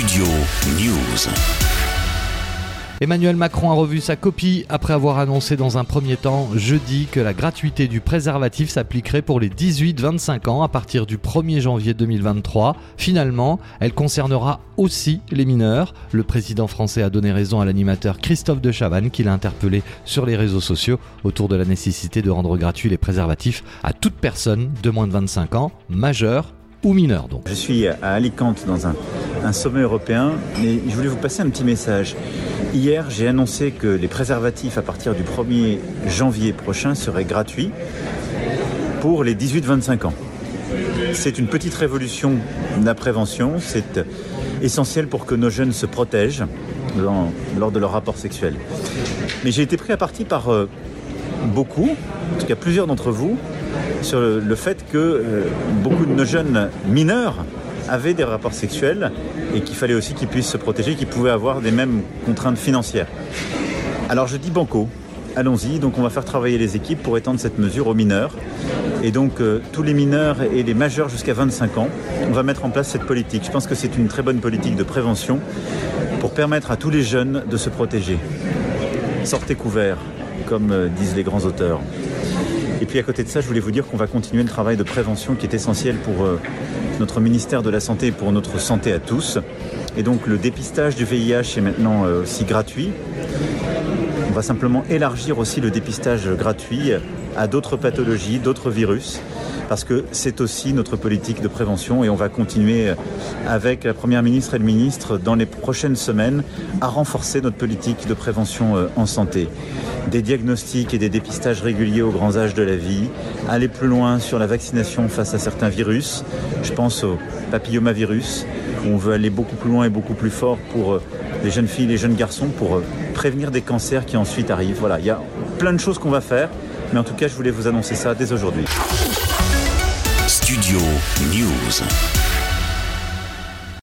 Studio News. Emmanuel Macron a revu sa copie après avoir annoncé dans un premier temps jeudi que la gratuité du préservatif s'appliquerait pour les 18-25 ans à partir du 1er janvier 2023. Finalement, elle concernera aussi les mineurs. Le président français a donné raison à l'animateur Christophe de Chavannes qui l'a interpellé sur les réseaux sociaux autour de la nécessité de rendre gratuits les préservatifs à toute personne de moins de 25 ans, majeure Je suis à Alicante dans un, sommet européen et je voulais vous passer un petit message. Hier, j'ai annoncé que les préservatifs à partir du 1er janvier prochain seraient gratuits pour les 18-25 ans. C'est une petite révolution de la prévention, c'est essentiel pour que nos jeunes se protègent lors de leur rapport sexuel. Mais j'ai été pris à partie par euh, beaucoup, en tout cas plusieurs d'entre vous, sur le, fait que euh, beaucoup de nos jeunes mineurs avaient des rapports sexuels et qu'il fallait aussi qu'ils puissent se protéger, qu'ils pouvaient avoir des mêmes contraintes financières. Alors je dis banco, allons-y, donc on va faire travailler les équipes pour étendre cette mesure aux mineurs. Et donc euh, tous les mineurs et les majeurs jusqu'à 25 ans, on va mettre en place cette politique. Je pense que c'est une très bonne politique de prévention pour permettre à tous les jeunes de se protéger. Sortez couverts, comme euh, disent les grands auteurs. Et puis à côté de ça, je voulais vous dire qu'on va continuer le travail de prévention qui est essentiel pour euh, notre ministère de la Santé et pour notre santé à tous. Et donc le dépistage du VIH est maintenant euh, aussi gratuit. On va simplement élargir aussi le dépistage gratuit à d'autres pathologies, d'autres virus, parce que c'est aussi notre politique de prévention et on va continuer avec la Première ministre et le ministre dans les prochaines semaines à renforcer notre politique de prévention euh, en santé. Des diagnostics et des dépistages réguliers aux grands âges de la vie, aller plus loin sur la vaccination face à certains virus, je pense au papillomavirus, où on veut aller beaucoup plus loin et beaucoup plus fort pour euh, les jeunes filles les jeunes garçons pour euh, prévenir des cancers qui ensuite arrivent. Voilà, il y a plein de choses qu'on va faire, mais en tout cas, je voulais vous annoncer ça dès aujourd'hui. Studio News.